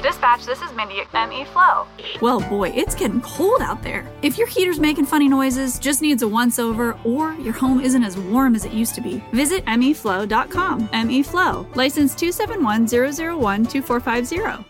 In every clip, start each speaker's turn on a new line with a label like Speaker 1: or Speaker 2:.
Speaker 1: Dispatch, this is Mindy at ME Flow.
Speaker 2: Well, boy, it's getting cold out there. If your heater's making funny noises, just needs a once over, or your home isn't as warm as it used to be, visit meflow.com. MeFlow, license 271 2450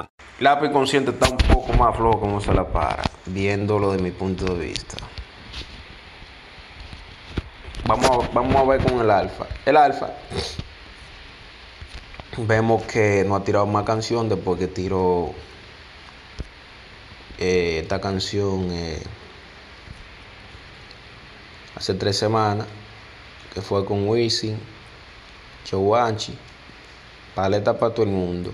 Speaker 3: Lápiz consciente está un poco más flojo como se la para, viéndolo de mi punto de vista. Vamos a, vamos a ver con el alfa. El alfa. Vemos que no ha tirado más canción después que tiró eh, esta canción eh, hace tres semanas, que fue con Wisin, Chowanchi, paleta para todo el mundo.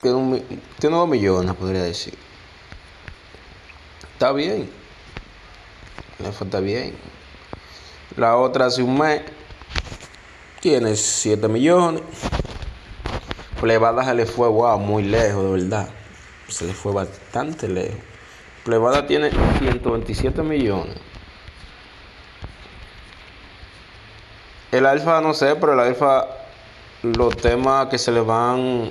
Speaker 3: Tiene dos millones, podría decir. Está bien. Está bien. La otra hace un mes tiene 7 millones. Plebada se le fue, wow, muy lejos, de verdad. Se le fue bastante lejos. Plebada tiene 127 millones. El alfa no sé, pero el alfa los temas que se le van